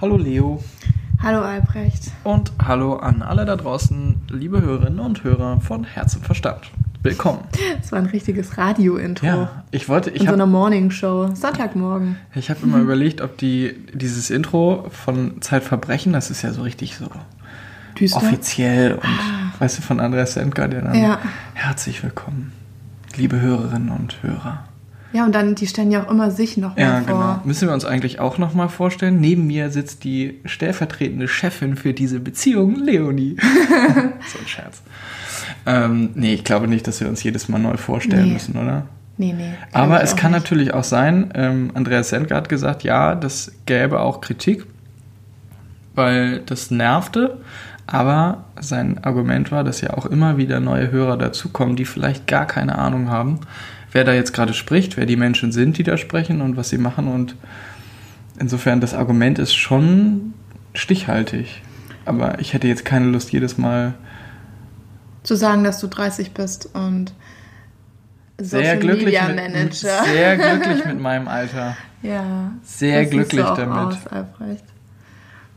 Hallo Leo. Hallo Albrecht. Und hallo an alle da draußen, liebe Hörerinnen und Hörer von Herz und Verstand. Willkommen. Das war ein richtiges Radio-Intro. Ja, ich wollte. Ich In so einer Morningshow. Sonntagmorgen. Ich habe immer überlegt, ob die dieses Intro von Zeitverbrechen, das ist ja so richtig so Düster. offiziell und weißt du von Andreas Sendker, der dann Ja. herzlich willkommen, liebe Hörerinnen und Hörer. Ja, und dann, die stellen ja auch immer sich noch mal Ja, vor. genau. Müssen wir uns eigentlich auch nochmal vorstellen. Neben mir sitzt die stellvertretende Chefin für diese Beziehung, Leonie. so ein Scherz. Ähm, nee, ich glaube nicht, dass wir uns jedes Mal neu vorstellen Nee. müssen, oder? Nee, nee. Aber es kann nicht. natürlich auch sein, ähm, Andreas Sendker hat gesagt, ja, das gäbe auch Kritik, weil das nervte. Aber sein Argument war, dass ja auch immer wieder neue Hörer dazukommen, die vielleicht gar keine Ahnung haben, wer da jetzt gerade spricht, wer die Menschen sind, die da sprechen und was sie machen. Und insofern, das Argument ist schon stichhaltig. Aber ich hätte jetzt keine Lust, jedes Mal Zu sagen, dass du 30 bist und sehr Social glücklich, Media mit, Manager. sehr glücklich mit meinem Alter. ja. Sehr glücklich damit. Aus, Albrecht.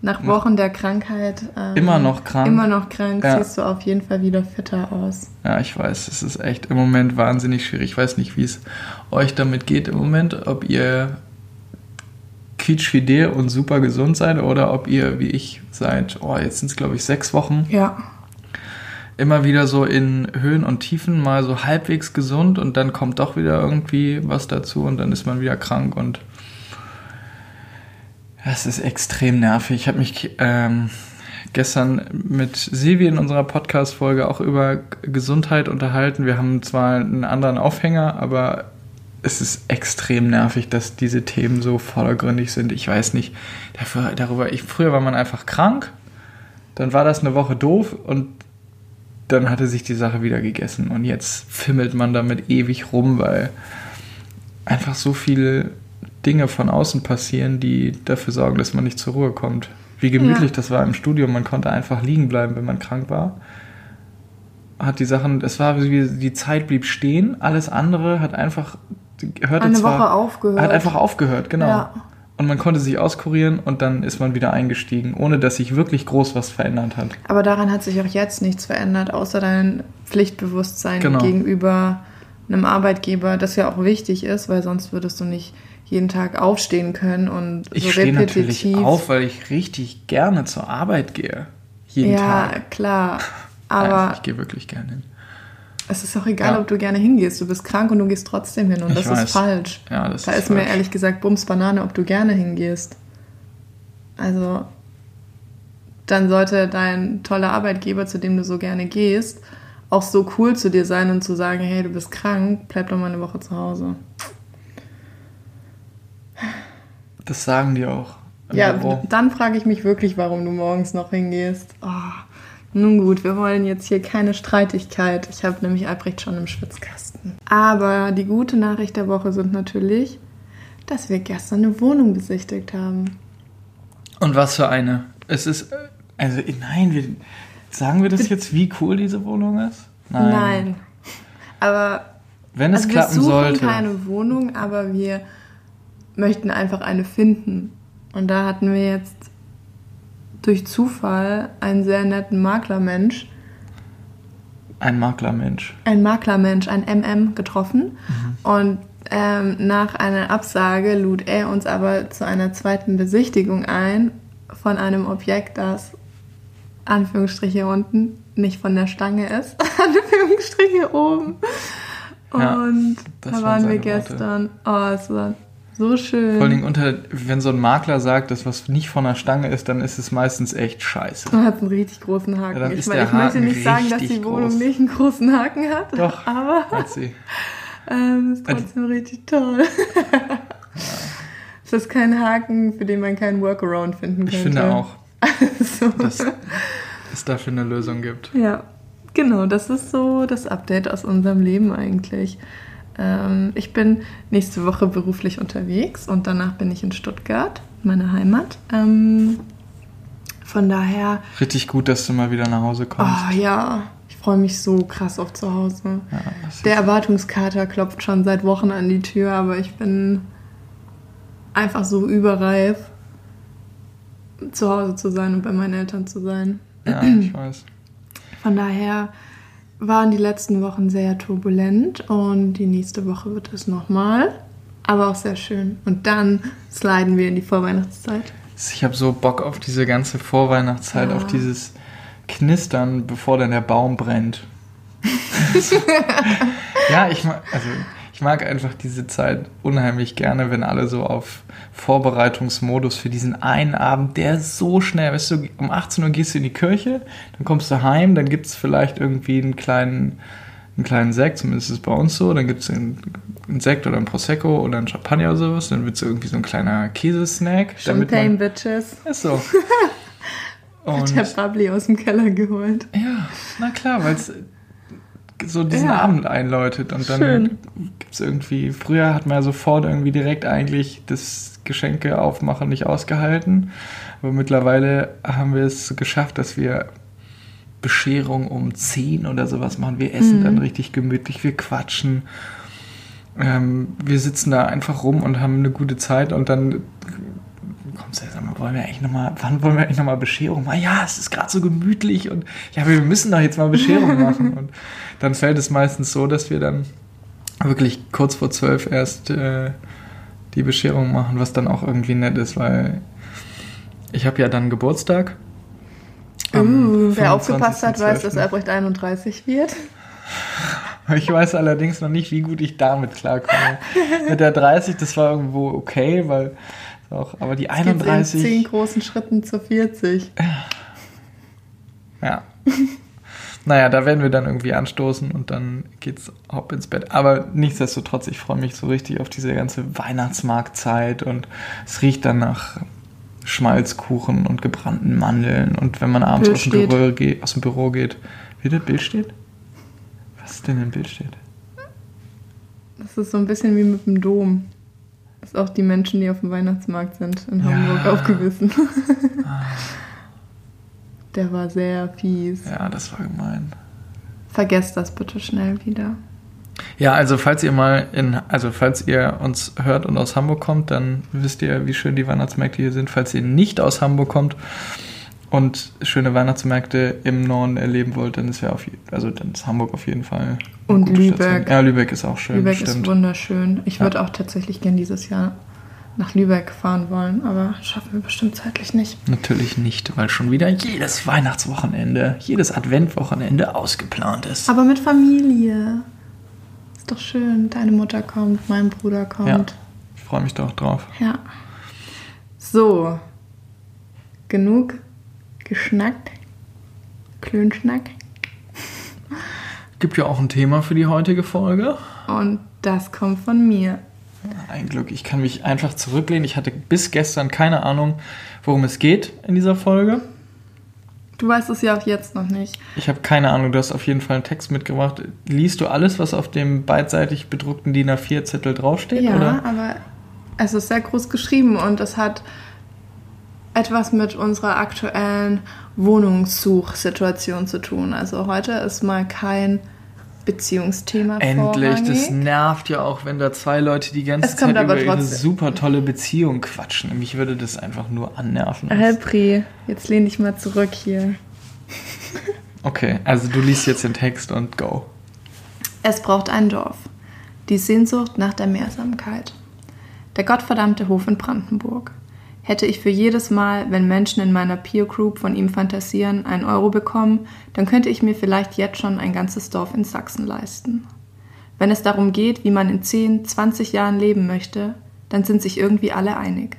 Nach Wochen der Krankheit. ähm, Immer noch krank. Immer noch krank, Ja. siehst du auf jeden Fall wieder fitter aus. Ja, ich weiß, es ist echt im Moment wahnsinnig schwierig. Ich weiß nicht, wie es euch damit geht im Moment, ob ihr quietschfidel und super gesund seid oder ob ihr, wie ich, seid, oh, jetzt sind es glaube ich sechs Wochen, Ja. immer wieder so in Höhen und Tiefen mal so halbwegs gesund und dann kommt doch wieder irgendwie was dazu und dann ist man wieder krank und es ist extrem nervig. Ich habe mich ähm, gestern mit Silvi in unserer Podcast-Folge auch über Gesundheit unterhalten. Wir haben zwar einen anderen Aufhänger, aber es ist extrem nervig, dass diese Themen so vordergründig sind. Ich weiß nicht, dafür, darüber, ich, früher war man einfach krank, dann war das eine Woche doof und dann hatte sich die Sache wieder gegessen. Und jetzt fimmelt man damit ewig rum, weil einfach so viele Dinge von außen passieren, die dafür sorgen, dass man nicht zur Ruhe kommt. Wie gemütlich Ja. das war im Studium. Man konnte einfach liegen bleiben, wenn man krank war. Hat die Sachen, es war wie die Zeit blieb stehen. Alles andere hat einfach hörte Eine zwar, Woche aufgehört. Hat einfach aufgehört, genau. Ja. Und man konnte sich auskurieren und dann ist man wieder eingestiegen, ohne dass sich wirklich groß was verändert hat. Aber daran hat sich auch jetzt nichts verändert, außer dein Pflichtbewusstsein Genau. gegenüber einem Arbeitgeber, das ja auch wichtig ist, weil sonst würdest du nicht jeden Tag aufstehen können und Ich so stehe natürlich repetitiv. auf, weil ich richtig gerne zur Arbeit gehe. Jeden ja, Tag. klar. Nein, Aber ich gehe wirklich gerne hin. es ist auch egal, Ja. ob du gerne hingehst. Du bist krank und du gehst trotzdem hin und Ich das weiß. ist falsch. Ja, das da ist ist, mir falsch. ehrlich gesagt Bums Banane, ob du gerne hingehst. Also dann sollte dein toller Arbeitgeber, zu dem du so gerne gehst, auch so cool zu dir sein und zu sagen, hey, du bist krank, bleib doch mal eine Woche zu Hause. Das sagen die auch. Ja, Büro. dann frage ich mich wirklich, warum du morgens noch hingehst. Oh, nun gut, wir wollen jetzt hier keine Streitigkeit. Ich habe nämlich Albrecht schon im Schwitzkasten. Aber die gute Nachricht der Woche sind natürlich, dass wir gestern eine Wohnung besichtigt haben. Und was für eine? Es ist, also nein, wir, sagen wir das jetzt, wie cool diese Wohnung ist? Nein. Aber Wenn es also wir klappen suchen sollte. keine Wohnung, aber wir möchten einfach eine finden. Und da hatten wir jetzt durch Zufall einen sehr netten Maklermensch, Ein Maklermensch. ein Maklermensch, ein MM getroffen. Mhm. Und ähm, nach einer Absage lud er uns aber zu einer zweiten Besichtigung ein von einem Objekt, das Anführungsstriche unten nicht von der Stange ist, Anführungsstriche oben. Ja, Und das da waren wir seine Worte. gestern. Oh, es war so schön. Vor allen Dingen unter, wenn so ein Makler sagt, dass was nicht von der Stange ist, dann ist es meistens echt scheiße. Man hat einen richtig großen Haken. Ja, ich der ich möchte Haken nicht sagen, dass die Wohnung groß. nicht einen großen Haken hat, Doch. aber Hat sie. ähm, ist trotzdem richtig toll. Ist kein Haken, für den man keinen Workaround finden könnte. Ich finde auch, so. dass es dafür eine Lösung gibt. Ja, genau, das ist so das Update aus unserem Leben eigentlich. Ähm, ich bin nächste Woche beruflich unterwegs und danach bin ich in Stuttgart, meine Heimat. Ähm, von daher, Richtig gut, dass du mal wieder nach Hause kommst. oh ja, ich freue mich so krass auf zu Hause. Ja, Der Erwartungskater klopft schon seit Wochen an die Tür, aber ich bin einfach so überreif. zu Hause zu sein und bei meinen Eltern zu sein. Ja, ich weiß. Von daher waren die letzten Wochen sehr turbulent und die nächste Woche wird es nochmal, aber auch sehr schön. Und dann sliden wir in die Vorweihnachtszeit. Ich habe so Bock auf diese ganze Vorweihnachtszeit, Ja. auf dieses Knistern, bevor dann der Baum brennt. ja, ich also ich mag einfach diese Zeit unheimlich gerne, wenn alle so auf Vorbereitungsmodus für diesen einen Abend, der so schnell, weißt du, um 18 Uhr gehst du in die Kirche, dann kommst du heim, dann gibt es vielleicht irgendwie einen kleinen, einen kleinen Sekt, zumindest ist es bei uns so, dann gibt es einen, einen Sekt oder ein Prosecco oder ein Champagner oder sowas, dann wird es irgendwie so ein kleiner Käsesnack. damit man- Champagne Bitches. ist so. Hat Und der Bubbly aus dem Keller geholt. ja, na klar, weil es so diesen Ja. Abend einläutet und dann Schön. gibt es irgendwie, früher hat man ja sofort irgendwie direkt eigentlich das Geschenke aufmachen nicht ausgehalten, aber mittlerweile haben wir es geschafft, dass wir Bescherung um 10 oder sowas machen. Wir essen Mhm. dann richtig gemütlich, wir quatschen. Ähm, wir sitzen da einfach rum und haben eine gute Zeit und dann kommst du ja, sag mal, wollen wir eigentlich noch mal, wann wollen wir eigentlich nochmal Bescherung machen? Ja, es ist gerade so gemütlich und ja, wir müssen doch jetzt mal Bescherung machen. Und dann fällt es meistens so, dass wir dann wirklich kurz vor zwölf erst äh, die Bescherung machen, was dann auch irgendwie nett ist, weil ich habe ja dann Geburtstag. Uh, wer aufgepasst hat, weiß, dass 25.12.. Albrecht 31 wird. Ich weiß allerdings noch nicht, wie gut ich damit klarkomme. Mit der 30, das war irgendwo okay, weil auch, aber die Es geht in 31. zehn großen Schritten zur 40. Ja. naja, da werden wir dann irgendwie anstoßen und dann geht's hopp ins Bett. Aber nichtsdestotrotz, ich freue mich so richtig auf diese ganze Weihnachtsmarktzeit und es riecht dann nach Schmalzkuchen und gebrannten Mandeln. Und wenn man abends aus dem. Büro geht, aus dem Büro geht, wie das Bild steht? Was ist denn im Bild steht? Das ist so ein bisschen wie mit dem Dom. Ist auch die Menschen, die auf dem Weihnachtsmarkt sind in Ja. Hamburg aufgewiesen. Der war sehr fies. Ja, das war gemein. Vergesst das bitte schnell wieder. Ja, also falls ihr mal in, also falls ihr uns hört und aus Hamburg kommt, dann wisst ihr, wie schön die Weihnachtsmärkte hier sind. Falls ihr nicht aus Hamburg kommt und schöne Weihnachtsmärkte im Norden erleben wollt, dann ist ja auf, also dann ist Hamburg auf jeden Fall. Und Lübeck. Station. Ja, Lübeck ist auch schön. Lübeck stimmt. ist wunderschön. Ich Ja. würde auch tatsächlich gern dieses Jahr nach Lübeck fahren wollen, aber schaffen wir bestimmt zeitlich nicht. Natürlich nicht, weil schon wieder jedes Weihnachtswochenende, jedes Adventwochenende ausgeplant ist. Aber mit Familie. Ist doch schön. Deine Mutter kommt, mein Bruder Ja, kommt. ich freue mich doch drauf. Ja. So. Genug geschnackt. Klönschnack. Gibt ja auch ein Thema für die heutige Folge. Und das kommt von mir. Ein Glück, ich kann mich einfach zurücklehnen. Ich hatte bis gestern keine Ahnung, worum es geht in dieser Folge. Du weißt es ja auch jetzt noch nicht. Ich habe keine Ahnung, du hast auf jeden Fall einen Text mitgebracht. Liest du alles, was auf dem beidseitig bedruckten DIN A4-Zettel draufsteht? Ja, Oder? aber es ist sehr groß geschrieben und es hat etwas mit unserer aktuellen Wohnungssuchsituation zu tun. Also heute ist mal kein Beziehungsthema Endlich, das vorrangig. nervt ja auch, wenn da zwei Leute die ganze Zeit über aber ihre trotzdem. super tolle Beziehung quatschen. Mich würde das einfach nur annerven. Alpri, jetzt lehn dich mal zurück hier. Okay, also du liest jetzt den Text und go. Es braucht ein Dorf. Die Sehnsucht nach der Mehrsamkeit. Der gottverdammte Hof in Brandenburg. Hätte ich für jedes Mal, wenn Menschen in meiner Peer Group von ihm fantasieren, einen Euro bekommen, dann könnte ich mir vielleicht jetzt schon ein ganzes Dorf in Sachsen leisten. Wenn es darum geht, wie man in 10, 20 Jahren leben möchte, dann sind sich irgendwie alle einig.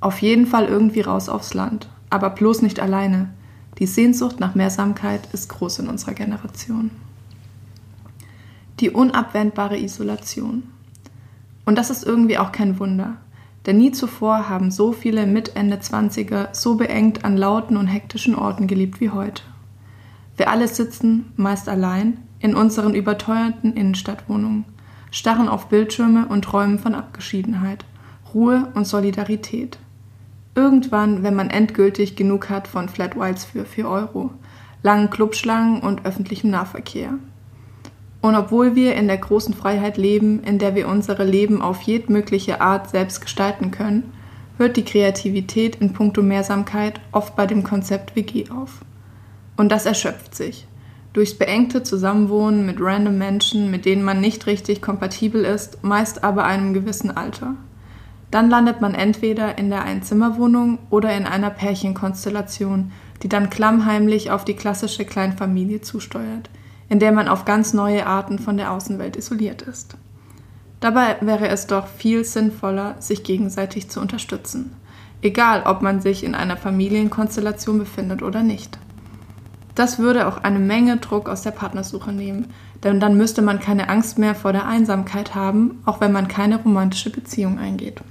Auf jeden Fall irgendwie raus aufs Land. Aber bloß nicht alleine. Die Sehnsucht nach Mehrsamkeit ist groß in unserer Generation. Die unabwendbare Isolation. Und das ist irgendwie auch kein Wunder. Denn nie zuvor haben so viele mit Ende 20er so beengt an lauten und hektischen Orten gelebt wie heute. Wir alle sitzen, meist allein, in unseren überteuerten Innenstadtwohnungen, starren auf Bildschirme und träumen von Abgeschiedenheit, Ruhe und Solidarität. Irgendwann, wenn man endgültig genug hat von Flat Whites für 4 Euro, langen Clubschlangen und öffentlichem Nahverkehr. Und obwohl wir in der großen Freiheit leben, in der wir unsere Leben auf jedmögliche Art selbst gestalten können, hört die Kreativität in puncto Mehrsamkeit oft bei dem Konzept WG auf. Und das erschöpft sich. Durchs beengte Zusammenwohnen mit random Menschen, mit denen man nicht richtig kompatibel ist, meist aber einem gewissen Alter. Dann landet man entweder in der Einzimmerwohnung oder in einer Pärchenkonstellation, die dann klammheimlich auf die klassische Kleinfamilie zusteuert, in der man auf ganz neue Arten von der Außenwelt isoliert ist. Dabei wäre es doch viel sinnvoller, sich gegenseitig zu unterstützen, egal ob man sich in einer Familienkonstellation befindet oder nicht. Das würde auch eine Menge Druck aus der Partnersuche nehmen, denn dann müsste man keine Angst mehr vor der Einsamkeit haben, auch wenn man keine romantische Beziehung eingeht.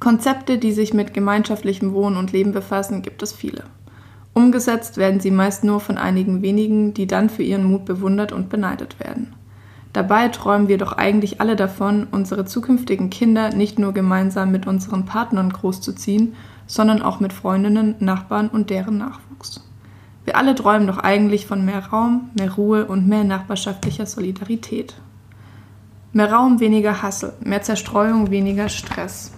Konzepte, die sich mit gemeinschaftlichem Wohnen und Leben befassen, gibt es viele. Umgesetzt werden sie meist nur von einigen wenigen, die dann für ihren Mut bewundert und beneidet werden. Dabei träumen wir doch eigentlich alle davon, unsere zukünftigen Kinder nicht nur gemeinsam mit unseren Partnern großzuziehen, sondern auch mit Freundinnen, Nachbarn und deren Nachwuchs. Wir alle träumen doch eigentlich von mehr Raum, mehr Ruhe und mehr nachbarschaftlicher Solidarität. Mehr Raum, weniger Hassel, mehr Zerstreuung, weniger Stress.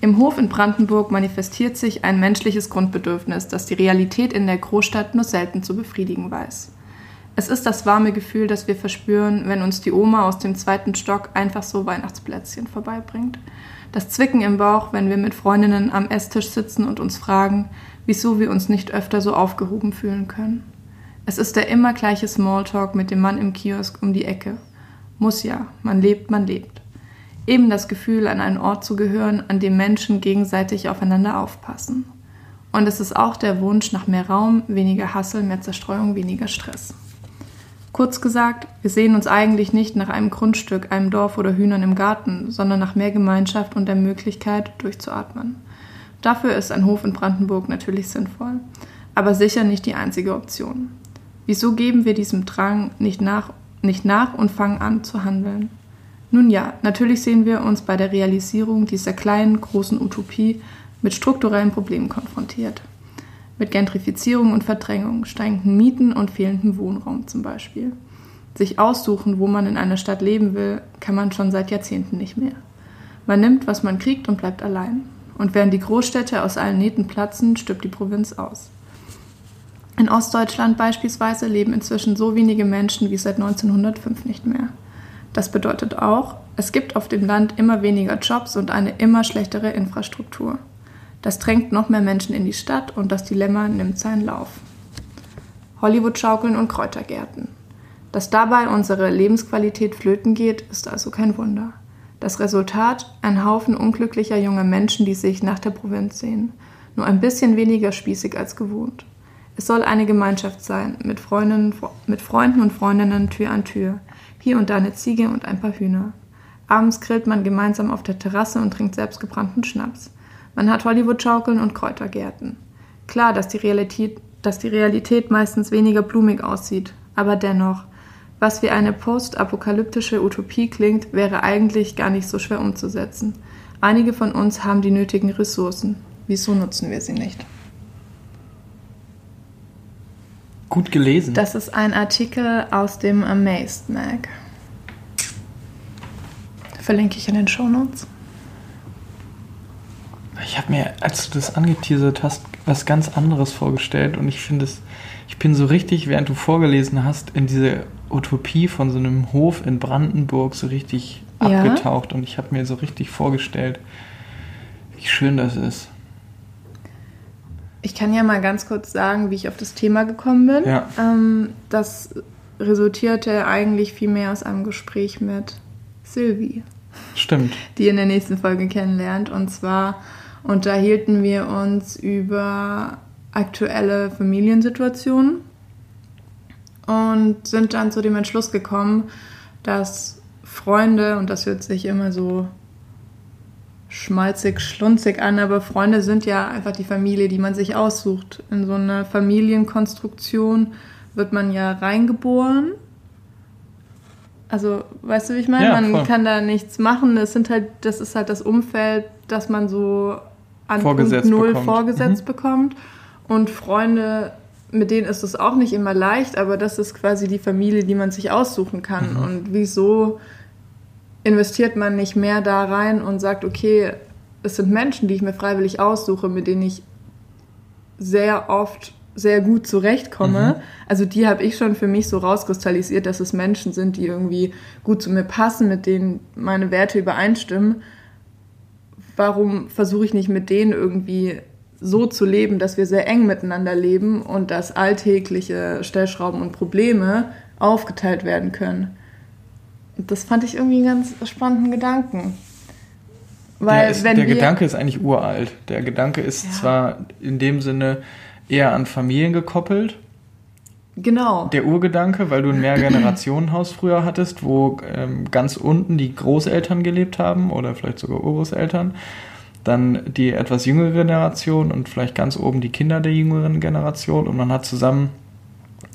Im Hof in Brandenburg manifestiert sich ein menschliches Grundbedürfnis, das die Realität in der Großstadt nur selten zu befriedigen weiß. Es ist das warme Gefühl, das wir verspüren, wenn uns die Oma aus dem zweiten Stock einfach so Weihnachtsplätzchen vorbeibringt. Das Zwicken im Bauch, wenn wir mit Freundinnen am Esstisch sitzen und uns fragen, wieso wir uns nicht öfter so aufgehoben fühlen können. Es ist der immer gleiche Smalltalk mit dem Mann im Kiosk um die Ecke. Muss ja, man lebt, man lebt. Eben das Gefühl, an einen Ort zu gehören, an dem Menschen gegenseitig aufeinander aufpassen. Und es ist auch der Wunsch nach mehr Raum, weniger Hassel, mehr Zerstreuung, weniger Stress. Kurz gesagt, wir sehen uns eigentlich nicht nach einem Grundstück, einem Dorf oder Hühnern im Garten, sondern nach mehr Gemeinschaft und der Möglichkeit, durchzuatmen. Dafür ist ein Hof in Brandenburg natürlich sinnvoll, aber sicher nicht die einzige Option. Wieso geben wir diesem Drang nicht nach, nicht nach und fangen an zu handeln? Nun ja, natürlich sehen wir uns bei der Realisierung dieser kleinen, großen Utopie mit strukturellen Problemen konfrontiert. Mit Gentrifizierung und Verdrängung, steigenden Mieten und fehlendem Wohnraum zum Beispiel. Sich aussuchen, wo man in einer Stadt leben will, kann man schon seit Jahrzehnten nicht mehr. Man nimmt, was man kriegt und bleibt allein. Und während die Großstädte aus allen Nähten platzen, stirbt die Provinz aus. In Ostdeutschland beispielsweise leben inzwischen so wenige Menschen wie seit 1905 nicht mehr. Das bedeutet auch, es gibt auf dem Land immer weniger Jobs und eine immer schlechtere Infrastruktur. Das drängt noch mehr Menschen in die Stadt und das Dilemma nimmt seinen Lauf. Hollywood-Schaukeln und Kräutergärten. Dass dabei unsere Lebensqualität flöten geht, ist also kein Wunder. Das Resultat? Ein Haufen unglücklicher junger Menschen, die sich nach der Provinz sehen. Nur ein bisschen weniger spießig als gewohnt. Es soll eine Gemeinschaft sein, mit, Freundinnen, mit Freunden und Freundinnen Tür an Tür. Hier und da eine Ziege und ein paar Hühner. Abends grillt man gemeinsam auf der Terrasse und trinkt selbstgebrannten Schnaps. Man hat Hollywood-Schaukeln und Kräutergärten. Klar, dass die, Realität, dass die Realität meistens weniger blumig aussieht, aber dennoch, was wie eine postapokalyptische Utopie klingt, wäre eigentlich gar nicht so schwer umzusetzen. Einige von uns haben die nötigen Ressourcen. Wieso nutzen wir sie nicht? Gut gelesen. Das ist ein Artikel aus dem Amazed Mag. Verlinke ich in den Show Notes. Ich habe mir, als du das angeteasert hast, was ganz anderes vorgestellt und ich finde es, ich bin so richtig, während du vorgelesen hast, in diese Utopie von so einem Hof in Brandenburg so richtig ja. abgetaucht und ich habe mir so richtig vorgestellt, wie schön das ist. Ich kann ja mal ganz kurz sagen, wie ich auf das Thema gekommen bin. Ja. Ähm, das resultierte eigentlich vielmehr aus einem Gespräch mit Sylvie. Stimmt. Die ihr in der nächsten Folge kennenlernt. Und zwar unterhielten wir uns über aktuelle Familiensituationen und sind dann zu dem Entschluss gekommen, dass Freunde, und das hört sich immer so schmalzig, schlunzig an, aber Freunde sind ja einfach die Familie, die man sich aussucht. In so eine Familienkonstruktion wird man ja reingeboren. Also, weißt du, wie ich meine? Ja, man voll. kann da nichts machen. Das sind halt, das ist halt das Umfeld, das man so an vorgesetzt Punkt Null bekommt. vorgesetzt mhm. bekommt. Und Freunde mit denen ist es auch nicht immer leicht, aber das ist quasi die Familie, die man sich aussuchen kann. Mhm. Und wieso investiert man nicht mehr da rein und sagt, okay, es sind Menschen, die ich mir freiwillig aussuche, mit denen ich sehr oft sehr gut zurechtkomme. Mhm. Also die habe ich schon für mich so rauskristallisiert, dass es Menschen sind, die irgendwie gut zu mir passen, mit denen meine Werte übereinstimmen. Warum versuche ich nicht mit denen irgendwie so zu leben, dass wir sehr eng miteinander leben und dass alltägliche Stellschrauben und Probleme aufgeteilt werden können? Das fand ich irgendwie einen ganz spannenden Gedanken. Weil, ist, der Gedanke ist eigentlich uralt. Der Gedanke ist ja. zwar in dem Sinne eher an Familien gekoppelt. Genau. Der Urgedanke, weil du ein Mehrgenerationenhaus früher hattest, wo ähm, ganz unten die Großeltern gelebt haben oder vielleicht sogar Urgroßeltern. Dann die etwas jüngere Generation und vielleicht ganz oben die Kinder der jüngeren Generation. Und man hat zusammen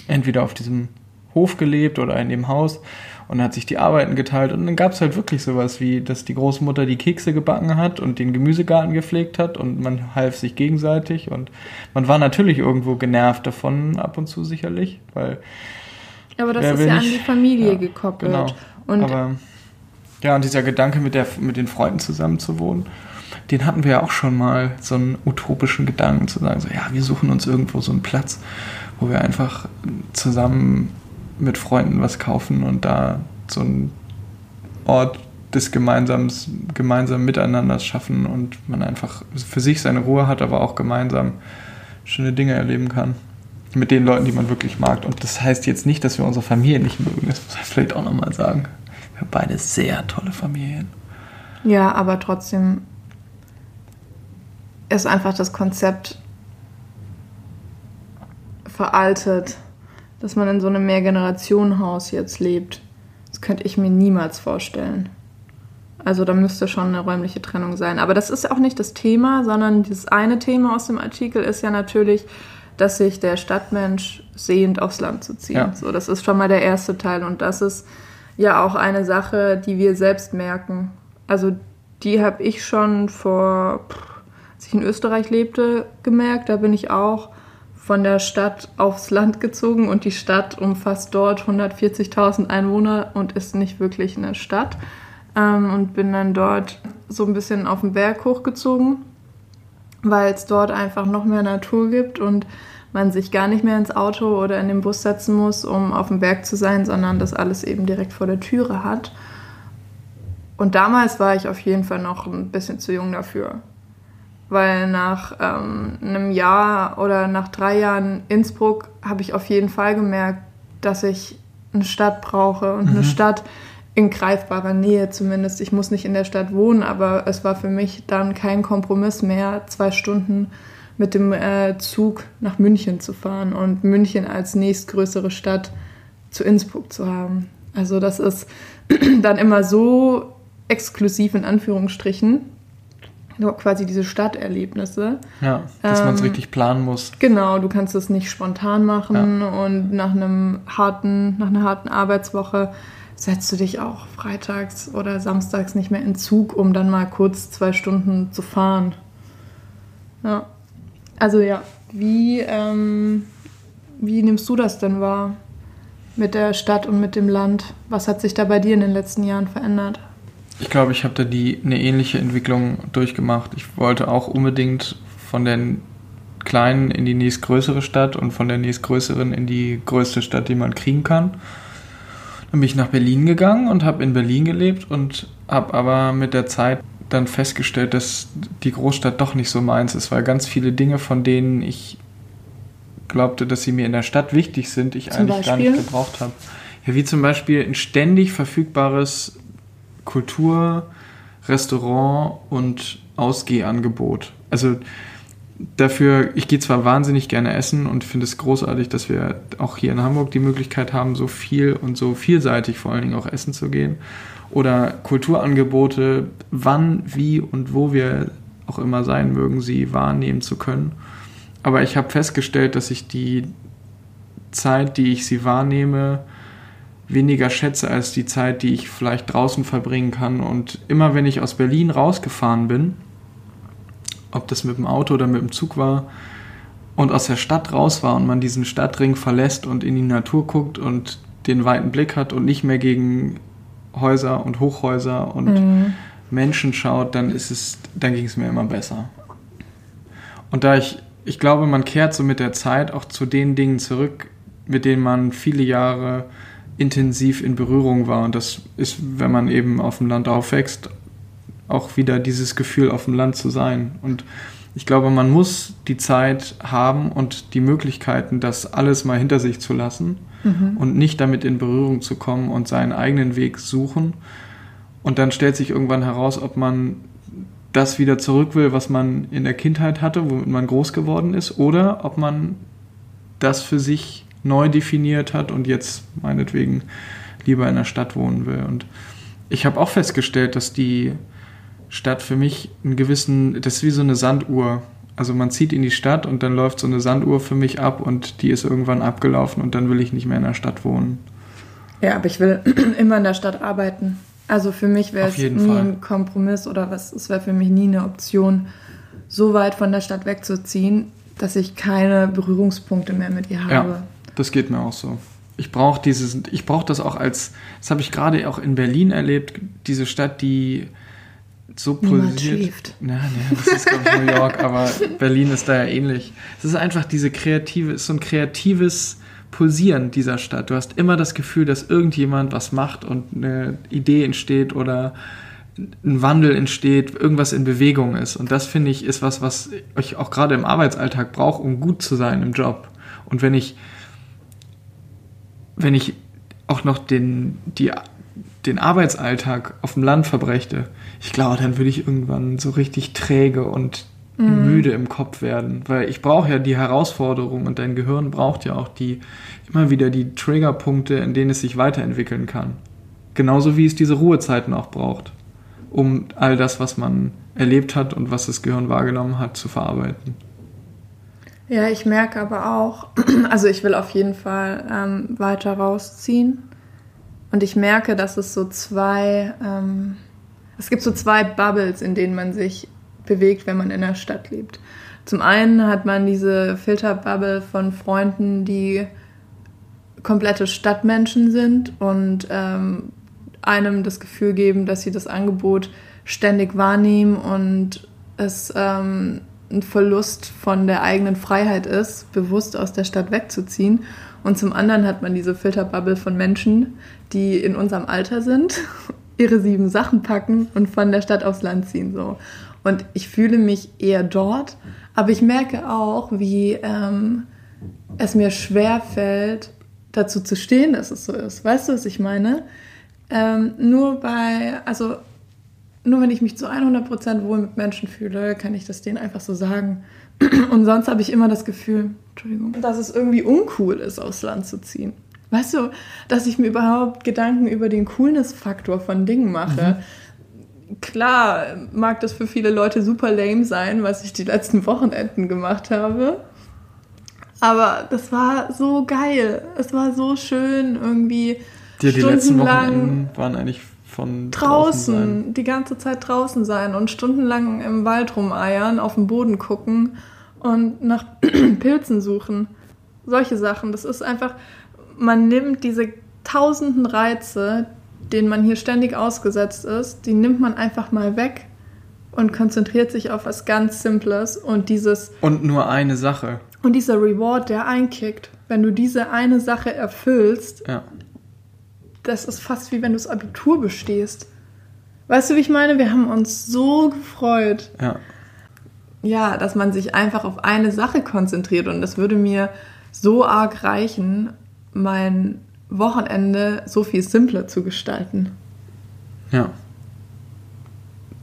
entweder auf diesem Hof gelebt oder in dem Haus und hat sich die Arbeiten geteilt. Und dann gab es halt wirklich sowas wie, dass die Großmutter die Kekse gebacken hat und den Gemüsegarten gepflegt hat und man half sich gegenseitig. Und man war natürlich irgendwo genervt davon, ab und zu sicherlich, weil. Aber das ist ja nicht, an die Familie ja, gekoppelt. Genau. Und Aber ja, und dieser Gedanke, mit, der, mit den Freunden zusammen zu wohnen, den hatten wir ja auch schon mal, so einen utopischen Gedanken zu sagen, so ja, wir suchen uns irgendwo so einen Platz, wo wir einfach zusammen mit Freunden was kaufen und da so einen Ort des gemeinsamen, gemeinsamen Miteinanders schaffen und man einfach für sich seine Ruhe hat, aber auch gemeinsam schöne Dinge erleben kann. Mit den Leuten, die man wirklich mag. Und das heißt jetzt nicht, dass wir unsere Familie nicht mögen. Das muss ich vielleicht auch nochmal sagen. Wir haben beide sehr tolle Familien. Ja, aber trotzdem ist einfach das Konzept veraltet dass man in so einem Mehrgenerationenhaus jetzt lebt. Das könnte ich mir niemals vorstellen. Also da müsste schon eine räumliche Trennung sein. Aber das ist auch nicht das Thema, sondern das eine Thema aus dem Artikel ist ja natürlich, dass sich der Stadtmensch sehnt, aufs Land zu ziehen. Ja. So, das ist schon mal der erste Teil. Und das ist ja auch eine Sache, die wir selbst merken. Also die habe ich schon vor, als ich in Österreich lebte, gemerkt. Da bin ich auch von der Stadt aufs Land gezogen und die Stadt umfasst dort 140.000 Einwohner und ist nicht wirklich eine Stadt. Ähm, und bin dann dort so ein bisschen auf den Berg hochgezogen, weil es dort einfach noch mehr Natur gibt und man sich gar nicht mehr ins Auto oder in den Bus setzen muss, um auf dem Berg zu sein, sondern das alles eben direkt vor der Türe hat. Und damals war ich auf jeden Fall noch ein bisschen zu jung dafür weil nach ähm, einem Jahr oder nach drei Jahren Innsbruck habe ich auf jeden Fall gemerkt, dass ich eine Stadt brauche und mhm. eine Stadt in greifbarer Nähe zumindest. Ich muss nicht in der Stadt wohnen, aber es war für mich dann kein Kompromiss mehr, zwei Stunden mit dem äh, Zug nach München zu fahren und München als nächstgrößere Stadt zu Innsbruck zu haben. Also das ist dann immer so exklusiv in Anführungsstrichen, quasi diese Stadterlebnisse. Ja, dass ähm, man es richtig planen muss. Genau, du kannst es nicht spontan machen ja. und nach einem harten, nach einer harten Arbeitswoche setzt du dich auch freitags oder samstags nicht mehr in Zug, um dann mal kurz zwei Stunden zu fahren. Ja. Also ja, wie, ähm, wie nimmst du das denn wahr mit der Stadt und mit dem Land? Was hat sich da bei dir in den letzten Jahren verändert? Ich glaube, ich habe da die, eine ähnliche Entwicklung durchgemacht. Ich wollte auch unbedingt von der kleinen in die nächstgrößere Stadt und von der nächstgrößeren in die größte Stadt, die man kriegen kann. Dann bin ich nach Berlin gegangen und habe in Berlin gelebt und habe aber mit der Zeit dann festgestellt, dass die Großstadt doch nicht so meins ist, weil ganz viele Dinge, von denen ich glaubte, dass sie mir in der Stadt wichtig sind, ich zum eigentlich Beispiel? gar nicht gebraucht habe. Ja, wie zum Beispiel ein ständig verfügbares Kultur, Restaurant und Ausgehangebot. Also dafür, ich gehe zwar wahnsinnig gerne essen und finde es großartig, dass wir auch hier in Hamburg die Möglichkeit haben, so viel und so vielseitig vor allen Dingen auch essen zu gehen. Oder Kulturangebote, wann, wie und wo wir auch immer sein mögen, sie wahrnehmen zu können. Aber ich habe festgestellt, dass ich die Zeit, die ich sie wahrnehme, weniger schätze als die Zeit, die ich vielleicht draußen verbringen kann. Und immer wenn ich aus Berlin rausgefahren bin, ob das mit dem Auto oder mit dem Zug war, und aus der Stadt raus war und man diesen Stadtring verlässt und in die Natur guckt und den weiten Blick hat und nicht mehr gegen Häuser und Hochhäuser und mhm. Menschen schaut, dann ist es, dann ging es mir immer besser. Und da ich, ich glaube, man kehrt so mit der Zeit auch zu den Dingen zurück, mit denen man viele Jahre intensiv in Berührung war. Und das ist, wenn man eben auf dem Land aufwächst, auch wieder dieses Gefühl, auf dem Land zu sein. Und ich glaube, man muss die Zeit haben und die Möglichkeiten, das alles mal hinter sich zu lassen mhm. und nicht damit in Berührung zu kommen und seinen eigenen Weg suchen. Und dann stellt sich irgendwann heraus, ob man das wieder zurück will, was man in der Kindheit hatte, womit man groß geworden ist, oder ob man das für sich neu definiert hat und jetzt meinetwegen lieber in der Stadt wohnen will. Und ich habe auch festgestellt, dass die Stadt für mich einen gewissen, das ist wie so eine Sanduhr. Also man zieht in die Stadt und dann läuft so eine Sanduhr für mich ab und die ist irgendwann abgelaufen und dann will ich nicht mehr in der Stadt wohnen. Ja, aber ich will immer in der Stadt arbeiten. Also für mich wäre es nie Fall. ein Kompromiss oder was, es wäre für mich nie eine Option, so weit von der Stadt wegzuziehen, dass ich keine Berührungspunkte mehr mit ihr habe. Ja, das geht mir auch so. Ich brauche dieses, ich brauche das auch als, das habe ich gerade auch in Berlin erlebt, diese Stadt, die so pulsiert. schläft. Ja, das ist glaube ich New York, aber Berlin ist da ja ähnlich. Es ist einfach diese kreative, so ein kreatives Pulsieren dieser Stadt. Du hast immer das Gefühl, dass irgendjemand was macht und eine Idee entsteht oder ein Wandel entsteht, irgendwas in Bewegung ist. Und das finde ich ist was, was ich auch gerade im Arbeitsalltag brauche, um gut zu sein im Job. Und wenn ich, wenn ich auch noch den, die, den Arbeitsalltag auf dem Land verbrächte, ich glaube, dann würde ich irgendwann so richtig träge und mhm. müde im Kopf werden, weil ich brauche ja die Herausforderung und dein Gehirn braucht ja auch die immer wieder die Triggerpunkte, in denen es sich weiterentwickeln kann. Genauso wie es diese Ruhezeiten auch braucht, um all das, was man erlebt hat und was das Gehirn wahrgenommen hat, zu verarbeiten. Ja, ich merke aber auch, also ich will auf jeden Fall ähm, weiter rausziehen. Und ich merke, dass es so zwei, ähm, es gibt so zwei Bubbles, in denen man sich bewegt, wenn man in der Stadt lebt. Zum einen hat man diese Filterbubble von Freunden, die komplette Stadtmenschen sind und ähm, einem das Gefühl geben, dass sie das Angebot ständig wahrnehmen und es ähm, ein Verlust von der eigenen Freiheit ist, bewusst aus der Stadt wegzuziehen. Und zum anderen hat man diese Filterbubble von Menschen, die in unserem Alter sind, ihre sieben Sachen packen und von der Stadt aufs Land ziehen. So. Und ich fühle mich eher dort, aber ich merke auch, wie ähm, es mir schwer fällt, dazu zu stehen, dass es so ist. Weißt du, was ich meine? Ähm, nur bei, also nur wenn ich mich zu 100% wohl mit Menschen fühle, kann ich das denen einfach so sagen. Und sonst habe ich immer das Gefühl, Entschuldigung, dass es irgendwie uncool ist, aufs Land zu ziehen. Weißt du, dass ich mir überhaupt Gedanken über den Coolness-Faktor von Dingen mache. Mhm klar mag das für viele Leute super lame sein, was ich die letzten Wochenenden gemacht habe. Aber das war so geil. Es war so schön irgendwie. Die, die letzten Wochenenden waren eigentlich von draußen, draußen die ganze Zeit draußen sein und stundenlang im Wald rumeiern, auf den Boden gucken und nach Pilzen suchen. Solche Sachen. Das ist einfach, man nimmt diese tausenden Reize, denen man hier ständig ausgesetzt ist, die nimmt man einfach mal weg und konzentriert sich auf was ganz Simples und dieses. Und nur eine Sache. Und dieser Reward, der einkickt, wenn du diese eine Sache erfüllst, ja. Das ist fast wie wenn du das Abitur bestehst. Weißt du, wie ich meine? Wir haben uns so gefreut. Ja. Ja, dass man sich einfach auf eine Sache konzentriert und das würde mir so arg reichen, mein Wochenende so viel simpler zu gestalten. Ja.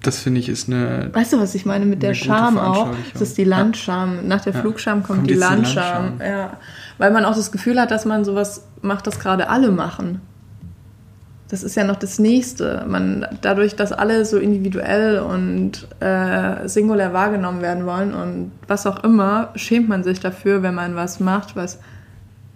Das finde ich ist eine. Weißt du, was ich meine mit der Scham auch? Das ist die Landscham. Ja. Nach der ja. Flugscham kommt, kommt die Landscham. Landscham. Ja. Weil man auch das Gefühl hat, dass man sowas macht, das gerade alle machen. Das ist ja noch das Nächste. Man, dadurch, dass alle so individuell und äh, singulär wahrgenommen werden wollen und was auch immer, schämt man sich dafür, wenn man was macht, was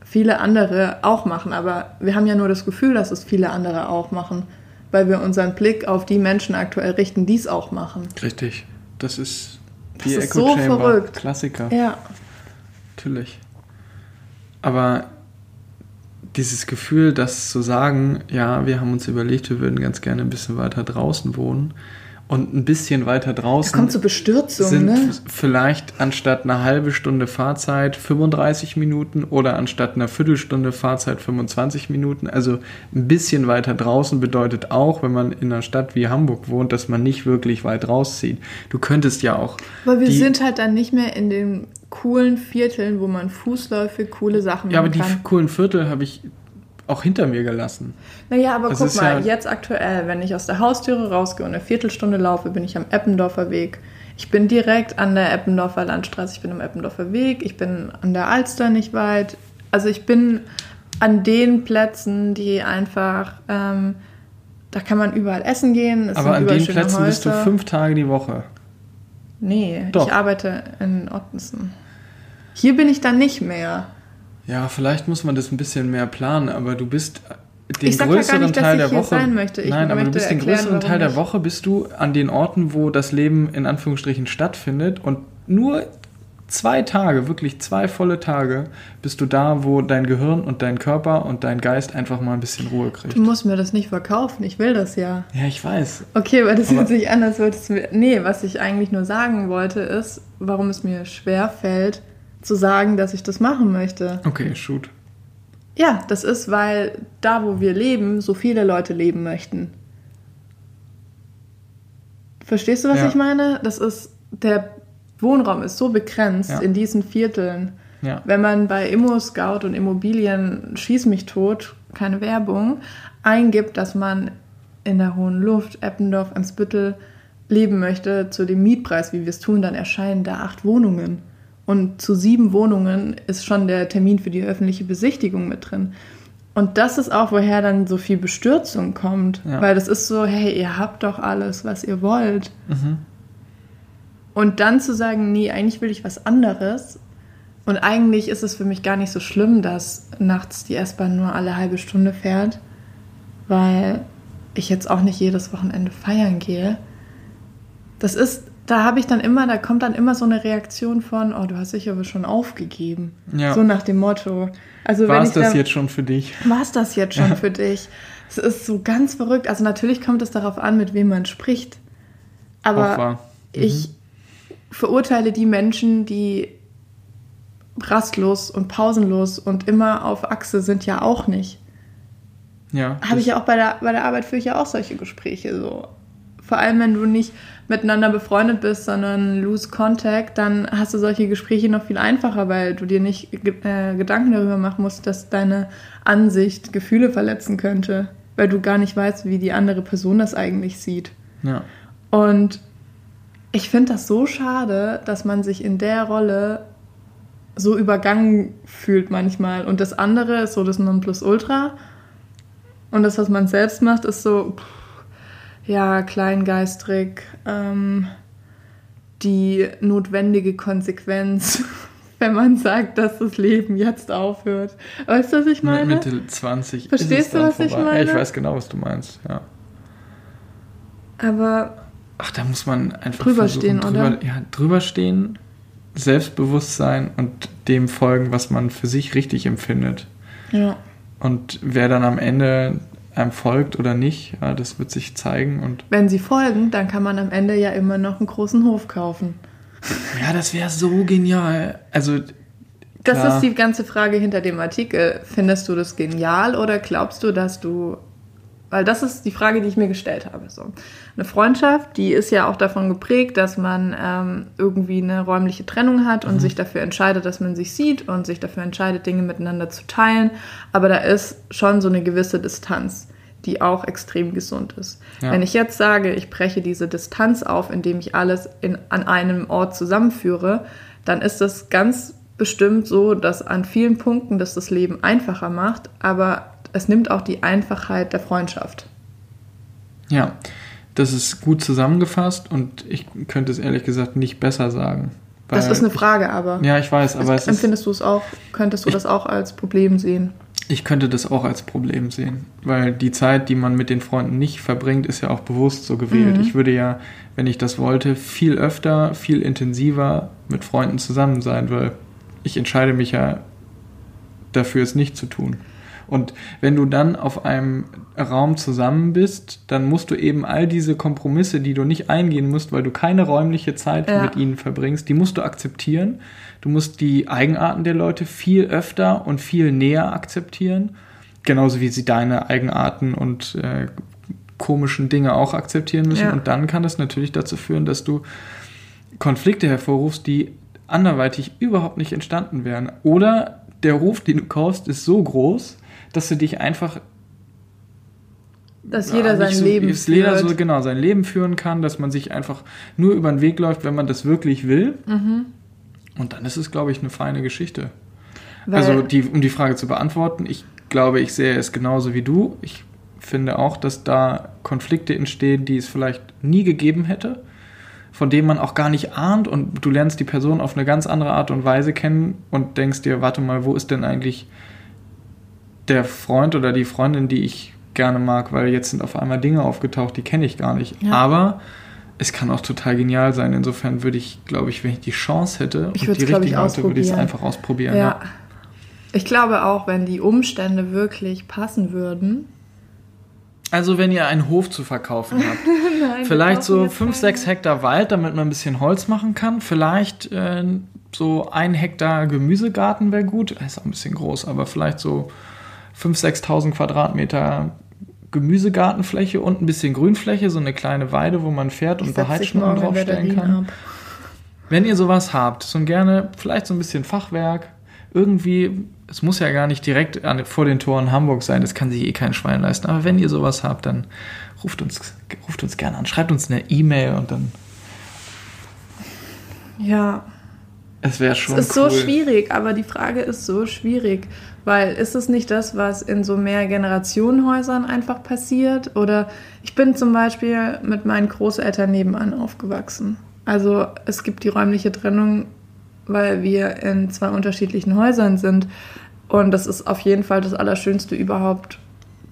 viele andere auch machen. Aber wir haben ja nur das Gefühl, dass es viele andere auch machen, weil wir unseren Blick auf die Menschen aktuell richten, die es auch machen. Richtig. Das ist die das Echo ist so Chamber. Verrückt. Klassiker. Ja. Natürlich. Aber dieses Gefühl, das zu sagen, ja, wir haben uns überlegt, wir würden ganz gerne ein bisschen weiter draußen wohnen und ein bisschen weiter draußen. Da kommt so Bestürzung, sind ne? vielleicht anstatt einer halbe Stunde Fahrzeit 35 Minuten oder anstatt einer Viertelstunde Fahrzeit 25 Minuten. Also ein bisschen weiter draußen bedeutet auch, wenn man in einer Stadt wie Hamburg wohnt, dass man nicht wirklich weit rauszieht. Du könntest ja auch. Aber wir sind halt dann nicht mehr in den coolen Vierteln, wo man fußläufig coole Sachen Ja, aber machen die kann. coolen Viertel habe ich auch hinter mir gelassen. Naja, aber Das guck mal, ja- jetzt aktuell, wenn ich aus der Haustüre rausgehe und eine Viertelstunde laufe, bin ich am Eppendorfer Weg. Ich bin direkt an der Eppendorfer Landstraße, ich bin am Eppendorfer Weg, ich bin an der Alster nicht weit. Also ich bin an den Plätzen, die einfach, ähm, da kann man überall essen gehen. Es aber an den Plätzen bist du Häuser. fünf Tage die Woche. Nee, Doch. ich arbeite in Ottensen. Hier bin ich dann nicht mehr. Ja, vielleicht muss man das ein bisschen mehr planen, aber du bist den Ich sag ja gar größeren nicht, dass Teil ich der Woche. sein möchte. Ich nein, aber du bist den erklären, größeren Teil der. Woche bist du an den Orten, wo das Leben in Anführungsstrichen stattfindet und nur zwei Tage, wirklich zwei volle Tage, bist du da, wo dein Gehirn und dein Körper und dein Geist einfach mal ein bisschen Ruhe kriegt. Du musst mir das nicht verkaufen, ich will das ja. Ja, ich weiß. Okay, aber das Aber- hört sich an, als würdest du mir. Nee, was ich eigentlich nur sagen wollte, ist, warum es mir schwer fällt, zu sagen, dass ich das machen möchte. Okay, shoot. Ja, das ist, weil da, wo wir leben, so viele Leute leben möchten. Verstehst du, was Ja. ich meine? Das ist, der Wohnraum ist so begrenzt Ja. in diesen Vierteln. Ja. Wenn man bei Immo-Scout und Immobilien schieß mich tot, keine Werbung, eingibt, dass man in der Hohen Luft, Eppendorf, Eimsbüttel leben möchte zu dem Mietpreis, wie wir es tun, dann erscheinen da acht Wohnungen. Und zu sieben Wohnungen ist schon der Termin für die öffentliche Besichtigung mit drin. Und das ist auch, woher dann so viel Bestürzung kommt. Ja. Weil das ist so, hey, ihr habt doch alles, was ihr wollt. Mhm. Und dann zu sagen, nee, eigentlich will ich was anderes. Und eigentlich ist es für mich gar nicht so schlimm, dass nachts die S-Bahn nur alle halbe Stunde fährt, weil ich jetzt auch nicht jedes Wochenende feiern gehe. Das ist, da habe ich dann immer, da kommt dann immer so eine Reaktion von, oh, du hast dich aber schon aufgegeben. Ja. So nach dem Motto. Also War es das da, jetzt schon für dich? war es das jetzt schon für dich? Es ist so ganz verrückt. Also natürlich kommt es darauf an, mit wem man spricht. Aber wahr. ich verurteile die Menschen, die rastlos und pausenlos und immer auf Achse sind, ja auch nicht. Ja. Habe ich ja auch bei der, bei der Arbeit führe ich ja auch solche Gespräche so. Vor allem, wenn du nicht miteinander befreundet bist, sondern lose contact, dann hast du solche Gespräche noch viel einfacher, weil du dir nicht äh, Gedanken darüber machen musst, dass deine Ansicht Gefühle verletzen könnte, weil du gar nicht weißt, wie die andere Person das eigentlich sieht. Ja. Und ich finde das so schade, dass man sich in der Rolle so übergangen fühlt manchmal. Und das andere ist so das Nonplusultra. Und das, was man selbst macht, ist so, pff, ja, kleingeistrig, ähm, die notwendige Konsequenz, wenn man sagt, dass das Leben jetzt aufhört. Weißt du, was ich meine? Mit Mitte 20 Verstehst du, was ich vorbei. Ja, meine? ich weiß genau, was du meinst. Ja. Aber Ach, da muss man einfach Drüber versuchen, stehen, drüber, oder? Ja, drüber stehen, Selbstbewusstsein und dem folgen, was man für sich richtig empfindet. ja. Und wer dann am Ende einem folgt oder nicht, ja, das wird sich zeigen. Und Wenn sie folgen, dann kann man am Ende ja immer noch einen großen Hof kaufen. ja, das wäre so genial. Also Das Klar. ist die ganze Frage hinter dem Artikel. Findest du das genial oder glaubst du, dass du. Weil das ist die Frage, die ich mir gestellt habe. So. Eine Freundschaft, die ist ja auch davon geprägt, dass man ähm, irgendwie eine räumliche Trennung hat und sich dafür entscheidet, dass man sich sieht und sich dafür entscheidet, Dinge miteinander zu teilen. Aber da ist schon so eine gewisse Distanz, die auch extrem gesund ist. Ja. Wenn ich jetzt sage, ich breche diese Distanz auf, indem ich alles in, an einem Ort zusammenführe, dann ist das ganz bestimmt so, dass an vielen Punkten das das Leben einfacher macht, aber es nimmt auch die Einfachheit der Freundschaft. ja, das ist gut zusammengefasst und ich könnte es ehrlich gesagt nicht besser sagen. Das ist eine Frage, aber Ich, ja, ich weiß, aber es ist, empfindest du es auch, könntest du das auch als Problem sehen? ich könnte das auch als Problem sehen, weil die Zeit, die man mit den Freunden nicht verbringt, ist ja auch bewusst so gewählt. Mhm. Ich würde ja, wenn ich das wollte, viel öfter, viel intensiver mit Freunden zusammen sein, weil ich entscheide mich ja dafür, es nicht zu tun. Und wenn du dann auf einem Raum zusammen bist, dann musst du eben all diese Kompromisse, die du nicht eingehen musst, weil du keine räumliche Zeit Ja. mit ihnen verbringst, die musst du akzeptieren. Du musst die Eigenarten der Leute viel öfter und viel näher akzeptieren. Genauso wie sie deine Eigenarten und äh, komischen Dinge auch akzeptieren müssen. Ja. Und dann kann das natürlich dazu führen, dass du Konflikte hervorrufst, die anderweitig überhaupt nicht entstanden wären. Oder der Ruf, den du kaufst, ist so groß, dass du dich einfach Dass jeder sein so, Leben dass jeder führt. so genau sein Leben führen kann, dass man sich einfach nur über den Weg läuft, wenn man das wirklich will. Mhm. Und dann ist es, glaube ich, eine feine Geschichte. Weil- also die, um die Frage zu beantworten, ich glaube, ich sehe es genauso wie du. Ich finde auch, dass da Konflikte entstehen, die es vielleicht nie gegeben hätte, von denen man auch gar nicht ahnt und du lernst die Person auf eine ganz andere Art und Weise kennen und denkst dir, warte mal, wo ist denn eigentlich der Freund oder die Freundin, die ich gerne mag, weil jetzt sind auf einmal Dinge aufgetaucht, die kenne ich gar nicht. Ja. Aber es kann auch total genial sein. Insofern würde ich, glaube ich, wenn ich die Chance hätte Ich und die richtigen Leute, würde ich es einfach ausprobieren. Ja. Ja. Ich glaube auch, wenn die Umstände wirklich passen würden. Also wenn ihr einen Hof zu verkaufen habt, Nein, vielleicht so kaufen jetzt 5, keinen. 6 Hektar Wald, damit man ein bisschen Holz machen kann. Vielleicht äh, so ein Hektar Gemüsegarten wäre gut. Ist auch ein bisschen groß, aber vielleicht so 5.000, 6.000 Quadratmeter Gemüsegartenfläche und ein bisschen Grünfläche, so eine kleine Weide, wo man Ich und Beheizschnuppen draufstellen kann. ab. Wenn ihr sowas habt, so gerne, vielleicht so ein bisschen Fachwerk, irgendwie, es muss ja gar nicht direkt an, vor den Toren Hamburg sein, das kann sich eh kein Schwein leisten, aber wenn ihr sowas habt, dann ruft uns, ruft uns gerne an, schreibt uns eine E-Mail und dann, Ja, es wäre schon es ist cool. so schwierig, aber die Frage ist so schwierig, weil ist es nicht das, was in so mehr Generationenhäusern einfach passiert? Oder ich bin zum Beispiel mit meinen Großeltern nebenan aufgewachsen. Also es gibt die räumliche Trennung, weil wir in zwei unterschiedlichen Häusern sind. Und das ist auf jeden Fall das Allerschönste überhaupt,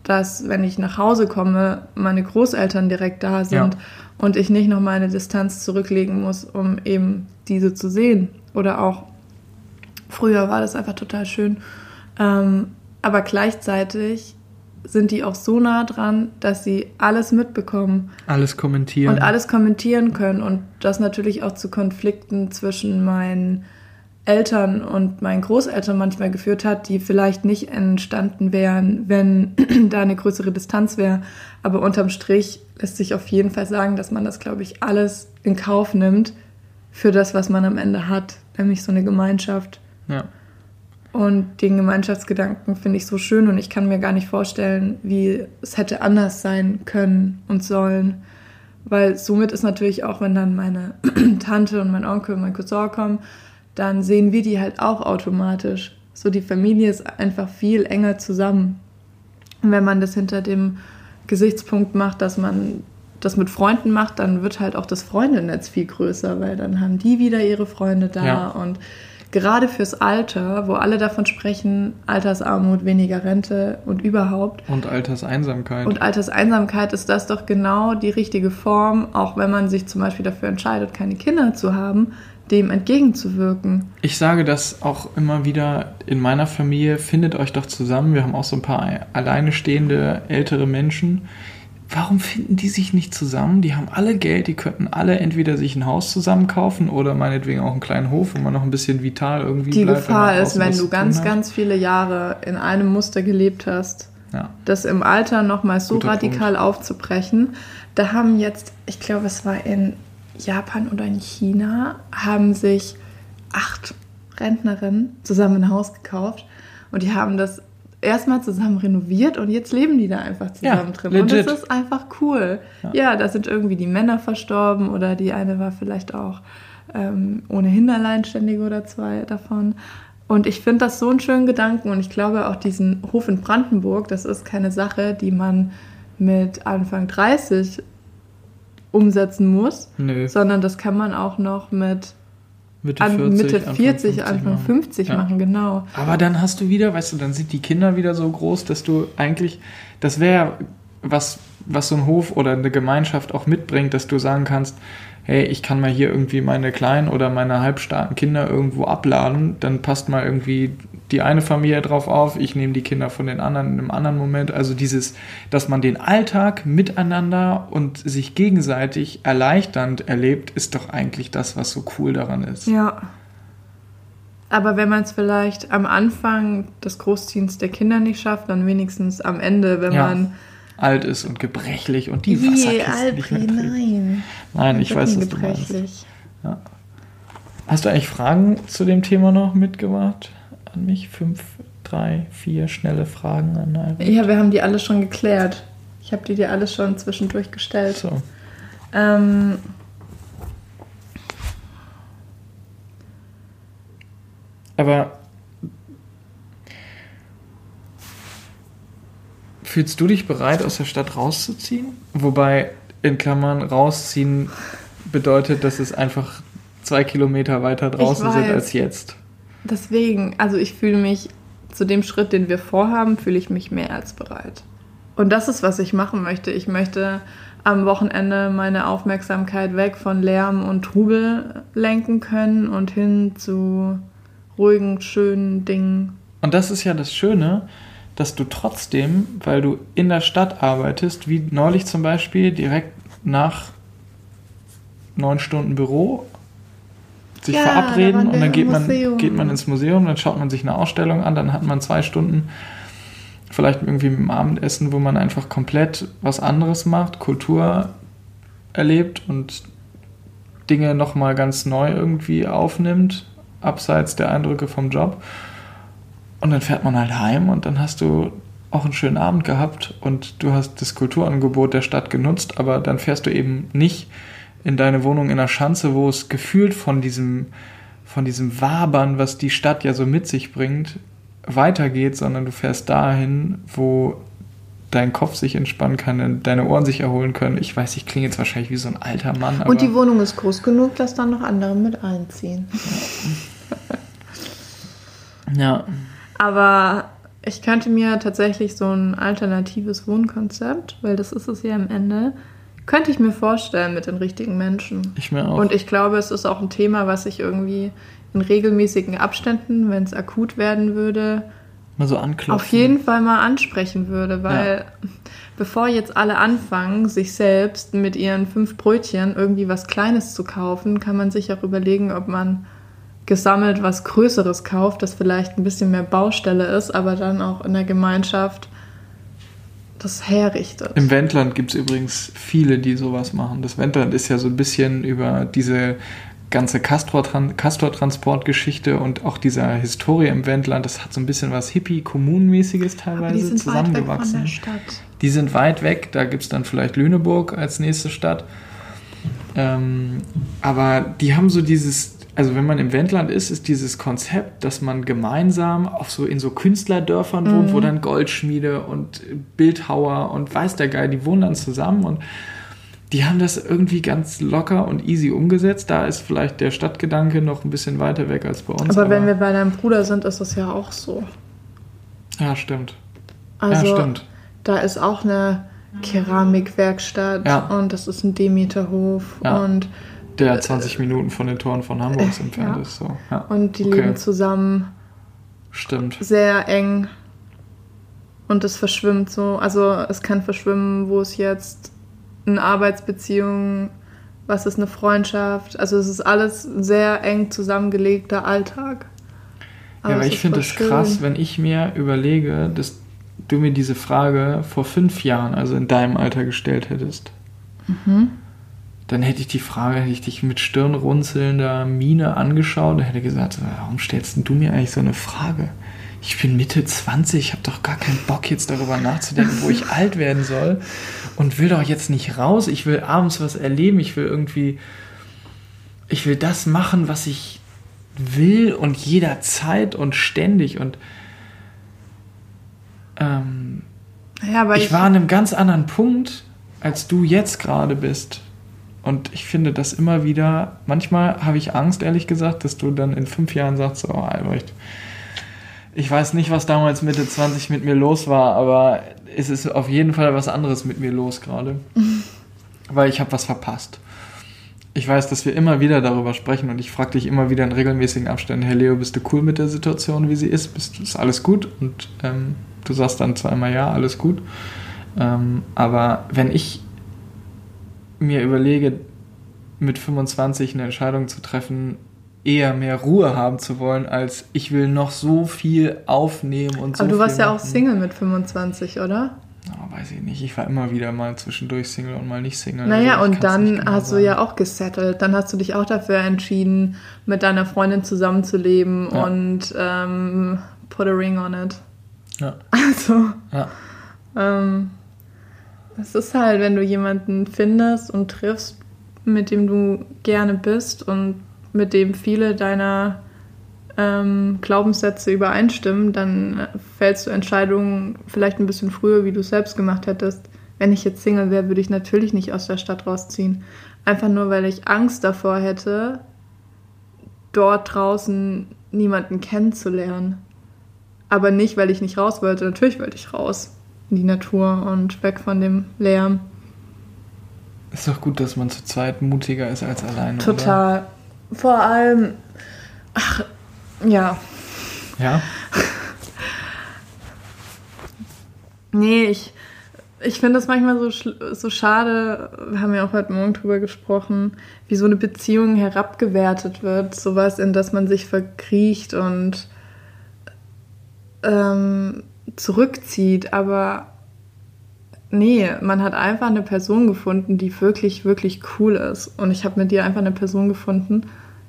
dass, wenn ich nach Hause komme, meine Großeltern direkt da sind Ja. und ich nicht noch mal eine Distanz zurücklegen muss, um eben diese zu sehen. Oder auch früher war das einfach total schön. Ähm, aber gleichzeitig sind die auch so nah dran, dass sie alles mitbekommen Alles kommentieren. und alles kommentieren können und das natürlich auch zu Konflikten zwischen meinen Eltern und meinen Großeltern manchmal geführt hat, die vielleicht nicht entstanden wären, wenn da eine größere Distanz wäre. Aber unterm Strich lässt sich auf jeden Fall sagen, dass man das, glaube ich, alles in Kauf nimmt für das, was man am Ende hat, nämlich so eine Gemeinschaft. ja. Und den Gemeinschaftsgedanken finde ich so schön und ich kann mir gar nicht vorstellen, wie es hätte anders sein können und sollen. Weil somit ist natürlich auch, wenn dann meine Tante und mein Onkel und mein Cousin kommen, dann sehen wir die halt auch automatisch. So die Familie ist einfach viel enger zusammen. Und wenn man das hinter dem Gesichtspunkt macht, dass man das mit Freunden macht, dann wird halt auch das Freundennetz viel größer, weil dann haben die wieder ihre Freunde da Ja. und gerade fürs Alter, wo alle davon sprechen, Altersarmut, weniger Rente und überhaupt. Und Alterseinsamkeit. Und Alterseinsamkeit ist das doch genau die richtige Form, auch wenn man sich zum Beispiel dafür entscheidet, keine Kinder zu haben, dem entgegenzuwirken. Ich sage das auch immer wieder in meiner Familie, findet euch doch zusammen. Wir haben auch so ein paar alleine stehende ältere Menschen. Warum finden die sich nicht zusammen? Die haben alle Geld, die könnten alle entweder sich ein Haus zusammen kaufen oder meinetwegen auch einen kleinen Hof, wo man noch ein bisschen vital irgendwie Die bleibt. Gefahr man ist, wenn du ganz, ganz viele Jahre in einem Muster gelebt hast, Ja. das im Alter nochmal so Guter radikal aufzubrechen. Da haben jetzt, ich glaube, es war in Japan oder in China, haben sich acht Rentnerinnen zusammen ein Haus gekauft und die haben das erstmal zusammen renoviert und jetzt leben die da einfach zusammen Ja, drin. Und legit. das ist einfach cool. Ja. da sind irgendwie die Männer verstorben oder die eine war vielleicht auch ähm, ohnehin alleinständige oder zwei davon. Und ich finde das so einen schönen Gedanken und ich glaube auch diesen Hof in Brandenburg, das ist keine Sache, die man mit Anfang 30 umsetzen muss, Nö, sondern das kann man auch noch mit Mitte an 40, Mitte Anfang 40, 50 Anfang machen. 50 Ja. machen, genau. Aber dann hast du wieder, weißt du, dann sind die Kinder wieder so groß, dass du eigentlich, das wäre was, was so ein Hof oder eine Gemeinschaft auch mitbringt, dass du sagen kannst, hey, ich kann mal hier irgendwie meine kleinen oder meine halbstarken Kinder irgendwo abladen, dann passt mal irgendwie die eine Familie drauf auf, ich nehme die Kinder von den anderen in einem anderen Moment. Also dieses, dass man den Alltag miteinander und sich gegenseitig erleichternd erlebt, ist doch eigentlich das, was so cool daran ist. Ja. Aber wenn man es vielleicht am Anfang des Großziehens der Kinder nicht schafft, dann wenigstens am Ende, wenn Ja. man Alt ist und gebrechlich und die Wasserkiste nicht Alpri, trägt. nein. Nein, ich bin weiß, was du meinst. gebrechlich. Hast du eigentlich Fragen zu dem Thema noch mitgebracht an mich? Fünf, drei, vier schnelle Fragen an Albert? Ja, wir haben die alle schon geklärt. Ich habe die dir alle schon zwischendurch gestellt. So. Ähm, Aber fühlst du dich bereit, aus der Stadt rauszuziehen? Wobei in Klammern rausziehen bedeutet, dass es einfach zwei Kilometer weiter draußen sind als jetzt. deswegen, also ich fühle mich zu dem Schritt, den wir vorhaben, fühle ich mich mehr als bereit. Und das ist, was ich machen möchte. Ich möchte am Wochenende meine Aufmerksamkeit weg von Lärm und Trubel lenken können und hin zu ruhigen, schönen Dingen. Und das ist ja das Schöne, dass du trotzdem, weil du in der Stadt arbeitest, wie neulich zum Beispiel, direkt nach neun Stunden Büro, sich Ja, verabreden und dann geht man, Museum. geht man ins Museum, dann schaut man sich eine Ausstellung an, dann hat man zwei Stunden vielleicht irgendwie mit dem Abendessen, wo man einfach komplett was anderes macht, Kultur erlebt und Dinge nochmal ganz neu irgendwie aufnimmt, abseits der Eindrücke vom Job. Und dann fährt man halt heim und dann hast du auch einen schönen Abend gehabt und du hast das Kulturangebot der Stadt genutzt, aber dann fährst du eben nicht in deine Wohnung in der Schanze, wo es gefühlt von diesem, von diesem Wabern, was die Stadt ja so mit sich bringt, weitergeht, sondern du fährst dahin, wo dein Kopf sich entspannen kann, deine Ohren sich erholen können. Ich weiß, ich klinge jetzt wahrscheinlich wie so ein alter Mann, Und die Wohnung ist groß genug, dass dann noch andere mit einziehen. ja, Aber ich könnte mir tatsächlich so ein alternatives Wohnkonzept, weil das ist es ja am Ende, könnte ich mir vorstellen mit den richtigen Menschen. ich mir auch. Und ich glaube, es ist auch ein Thema, was ich irgendwie in regelmäßigen Abständen, wenn es akut werden würde, mal so anklopfen. auf jeden Fall mal ansprechen würde, weil bevor jetzt alle anfangen, sich selbst mit ihren fünf Brötchen irgendwie was Kleines zu kaufen, kann man sich auch überlegen, ob man gesammelt was Größeres kauft, das vielleicht ein bisschen mehr Baustelle ist, aber dann auch in der Gemeinschaft das herrichtet. Im Wendland gibt es übrigens viele, die sowas machen. Das Wendland ist ja so ein bisschen über diese ganze Castor-Tran- Castor-Transport-Geschichte und auch dieser Historie im Wendland, das hat so ein bisschen was Hippie-Kommunenmäßiges teilweise die sind weit weg von zusammengewachsen. der Stadt. Die sind weit weg, da gibt es dann vielleicht Lüneburg als nächste Stadt. Ähm, aber die haben so dieses, also wenn man im Wendland ist, ist dieses Konzept, dass man gemeinsam auf so in so Künstlerdörfern wohnt, wo dann Goldschmiede und Bildhauer und weiß der Geil, die wohnen dann zusammen und die haben das irgendwie ganz locker und easy umgesetzt. Da ist vielleicht der Stadtgedanke noch ein bisschen weiter weg als bei uns. Aber wenn wir bei deinem Bruder sind, ist das ja auch so. ja, stimmt. Also ja, stimmt. da ist auch eine Keramikwerkstatt Ja. und das ist ein Demeterhof Ja. und, Der 20 Minuten von den Toren von Hamburg entfernt ja. ist. So. Ja. und die Okay. leben zusammen Stimmt. sehr eng und es verschwimmt so. Also es kann verschwimmen, wo es jetzt eine Arbeitsbeziehung, was ist eine Freundschaft. Also es ist alles sehr eng zusammengelegter Alltag. Ja, aber ich finde es krass, wenn ich mir überlege, dass du mir diese Frage vor fünf Jahren, also in deinem Alter, gestellt hättest. Mhm. Dann hätte ich die Frage, hätte ich dich mit stirnrunzelnder Miene angeschaut und hätte gesagt, warum stellst du mir eigentlich so eine Frage? Ich bin Mitte 20, ich habe doch gar keinen Bock jetzt darüber nachzudenken, wo ich alt werden soll und will doch jetzt nicht raus. Ich will abends was erleben, ich will irgendwie, ich will das machen, was ich will und jederzeit und ständig und ähm, Ja, aber ich war an einem ganz anderen Punkt, als du jetzt gerade bist. Und ich finde das immer wieder, manchmal habe ich Angst, ehrlich gesagt, dass du dann in fünf Jahren sagst, oh Albrecht, ich weiß nicht, was damals Mitte 20 mit mir los war, aber es ist auf jeden Fall was anderes mit mir los gerade. Weil ich habe was verpasst. ich weiß, dass wir immer wieder darüber sprechen und ich frage dich immer wieder in regelmäßigen Abständen, Herr Leo, bist du cool mit der Situation, wie sie ist? Bist, ist alles gut? Und ähm, du sagst dann zweimal ja, alles gut. Ähm, aber wenn ich mir überlege, mit 25 eine Entscheidung zu treffen, eher mehr Ruhe haben zu wollen, als ich will noch so viel aufnehmen und so Aber du warst ja machen. auch Single mit 25, oder? Oh, weiß ich nicht. Ich war immer wieder mal zwischendurch Single und mal nicht Single. Naja, Also und dann genau hast du sagen. ja auch gesettelt. Dann hast du dich auch dafür entschieden, mit deiner Freundin zusammenzuleben Ja. und ähm, put a ring on it. Ja. Also, Ja. ähm, es ist halt, wenn du jemanden findest und triffst, mit dem du gerne bist und mit dem viele deiner ähm, Glaubenssätze übereinstimmen, dann fällst du Entscheidungen vielleicht ein bisschen früher, wie du es selbst gemacht hättest. Wenn ich jetzt Single wäre, würde ich natürlich nicht aus der Stadt rausziehen. Einfach nur, weil ich Angst davor hätte, dort draußen niemanden kennenzulernen. Aber nicht, weil ich nicht raus wollte. Natürlich wollte ich raus in die Natur und weg von dem Lärm. Ist doch gut, dass man zu zweit mutiger ist als alleine. Oder? Total. Vor allem, ach, ja. Ja. Nee, ich, ich finde das manchmal so, so schade, wir haben ja auch heute Morgen drüber gesprochen, wie so eine Beziehung herabgewertet wird. Sowas, in das man sich verkriecht und ähm, zurückzieht. Aber nee, man hat einfach eine Person gefunden, die wirklich, wirklich cool ist. Und ich habe mit dir einfach eine Person gefunden,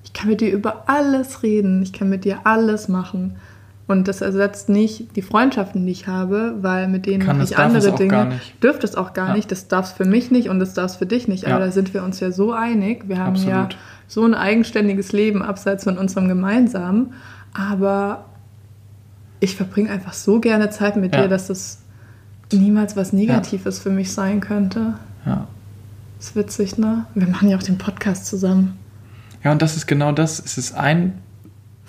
ich kann mit dir über alles reden, ich kann mit dir alles machen. Und das ersetzt nicht die Freundschaften, die ich habe, weil mit denen Kann mache ich andere Dinge. Dürfte es auch gar Ja. nicht. Das darf es für mich nicht und das darf es für dich nicht. Ja. Aber da sind wir uns ja so einig. Wir haben ja Absolut. so ein eigenständiges Leben abseits von unserem gemeinsamen. Aber ich verbringe einfach so gerne Zeit mit Ja. dir, dass das niemals was Negatives für mich sein könnte. Ja. Ist witzig, ne? Wir machen ja auch den Podcast zusammen. Ja, und das ist genau das. Es ist ein,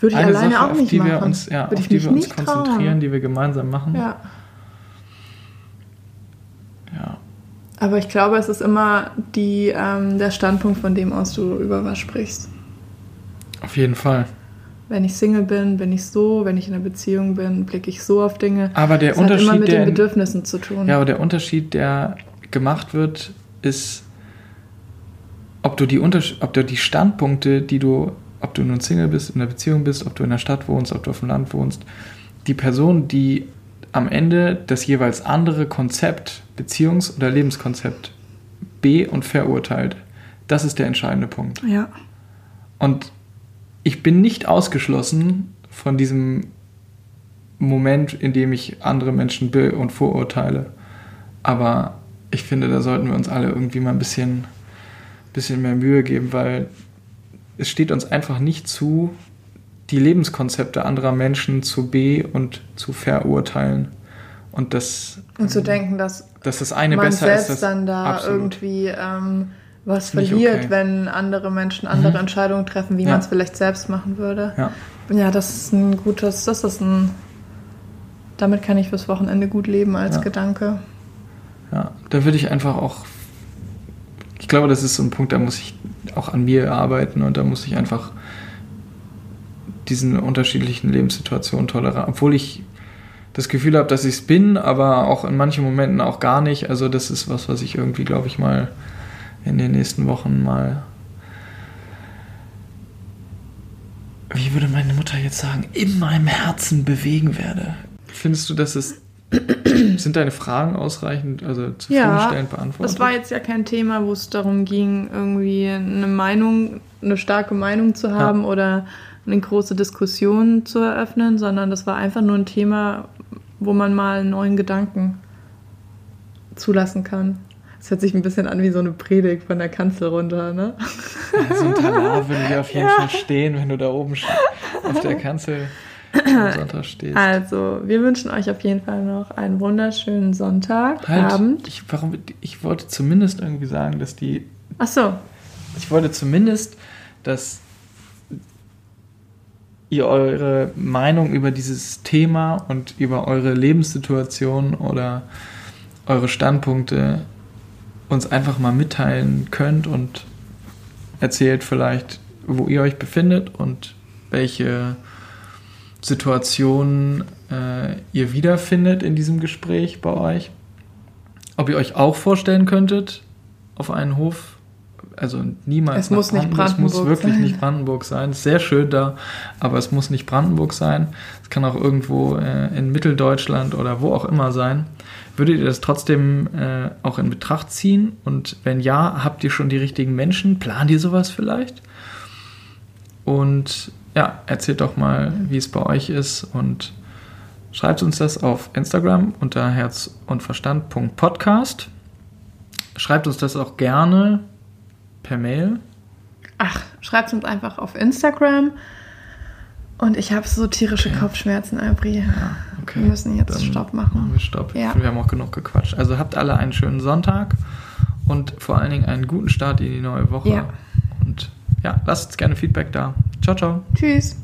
Würde ich eine alleine Sache, auch auf nicht die machen. wir uns, ja, Würde auf die wir uns konzentrieren, trauen. die wir gemeinsam machen. Ja. Ja. Aber ich glaube, es ist immer die, ähm, der Standpunkt, von dem aus du über was sprichst. Auf jeden Fall. Wenn ich Single bin, bin ich so. Wenn ich in einer Beziehung bin, blicke ich so auf Dinge. Aber der das hat Unterschied, immer mit der den Bedürfnissen zu tun. Ja, aber der Unterschied, der gemacht wird, ist, ob du die, ob du die Standpunkte, die du, ob du nun Single bist, in einer Beziehung bist, ob du in der Stadt wohnst, ob du auf dem Land wohnst, die Person, die am Ende das jeweils andere Konzept, Beziehungs- oder Lebenskonzept be- und verurteilt, das ist der entscheidende Punkt. ja. Und ich bin nicht ausgeschlossen von diesem Moment, in dem ich andere Menschen be- und vorurteile. Aber ich finde, da sollten wir uns alle irgendwie mal ein bisschen, bisschen mehr Mühe geben, weil es steht uns einfach nicht zu, die Lebenskonzepte anderer Menschen zu be- und zu verurteilen. Und das, Und zu denken, dass dass das eine man besser selbst ist. Das, dann da absolut. irgendwie ähm, was verliert, okay. wenn andere Menschen andere Mhm. Entscheidungen treffen, wie Ja. man es vielleicht selbst machen würde. Ja. Ja, das ist ein gutes, das ist ein. Damit kann ich fürs Wochenende gut leben als Ja. Gedanke. Ja, da würde ich einfach auch. Ich glaube, das ist so ein Punkt, da muss ich auch an mir arbeiten und da muss ich einfach diesen unterschiedlichen Lebenssituationen tolerieren. Obwohl ich das Gefühl habe, dass ich es bin, aber auch in manchen Momenten auch gar nicht. Also, das ist was, was ich irgendwie, glaube ich, mal in den nächsten Wochen mal. Wie würde meine Mutter jetzt sagen, in meinem Herzen bewegen werde. Findest du, dass es sind deine Fragen ausreichend, also zufriedenstellend beantwortet? das war jetzt ja kein Thema, wo es darum ging, irgendwie eine Meinung, eine starke Meinung zu haben oder eine große Diskussion zu eröffnen, sondern das war einfach nur ein Thema, wo man mal einen neuen Gedanken zulassen kann. Es hört sich ein bisschen an wie so eine Predigt von der Kanzel runter, ne? Ja, so ein Talar würde ich auf jeden Fall stehen, wenn du da oben auf der Kanzel am Sonntag stehst. Also, wir wünschen euch auf jeden Fall noch einen wunderschönen Sonntag, halt, Abend. Ich, warum, ich wollte zumindest irgendwie sagen, dass die. Ach so, Ich wollte zumindest, dass ihr eure Meinung über dieses Thema und über eure Lebenssituation oder eure Standpunkte uns einfach mal mitteilen könnt und erzählt vielleicht, wo ihr euch befindet und welche Situationen äh, ihr wiederfindet in diesem Gespräch bei euch. Ob ihr euch auch vorstellen könntet, auf einen Hof, also niemals. Es muss nicht Brandenburg Es muss wirklich sein. nicht Brandenburg sein. Es ist sehr schön da, aber es muss nicht Brandenburg sein. Es kann auch irgendwo äh, in Mitteldeutschland oder wo auch immer sein. Würdet ihr das trotzdem äh, auch in Betracht ziehen? Und wenn ja, habt ihr schon die richtigen Menschen? Plant ihr sowas vielleicht? Und ja, erzählt doch mal, wie es bei euch ist und schreibt uns das auf Instagram unter herz und verstand.podcast. Schreibt uns das auch gerne per Mail. Ach, schreibt uns einfach auf Instagram. Und ich habe so tierische Okay. Kopfschmerzen, Albri. Okay, Wir müssen jetzt dann Stopp machen. Machen wir Stopp. Ja. Wir haben auch genug gequatscht. Also habt alle einen schönen Sonntag und vor allen Dingen einen guten Start in die neue Woche. Ja. Und ja, lasst uns gerne Feedback da. Ciao, ciao. Tschüss.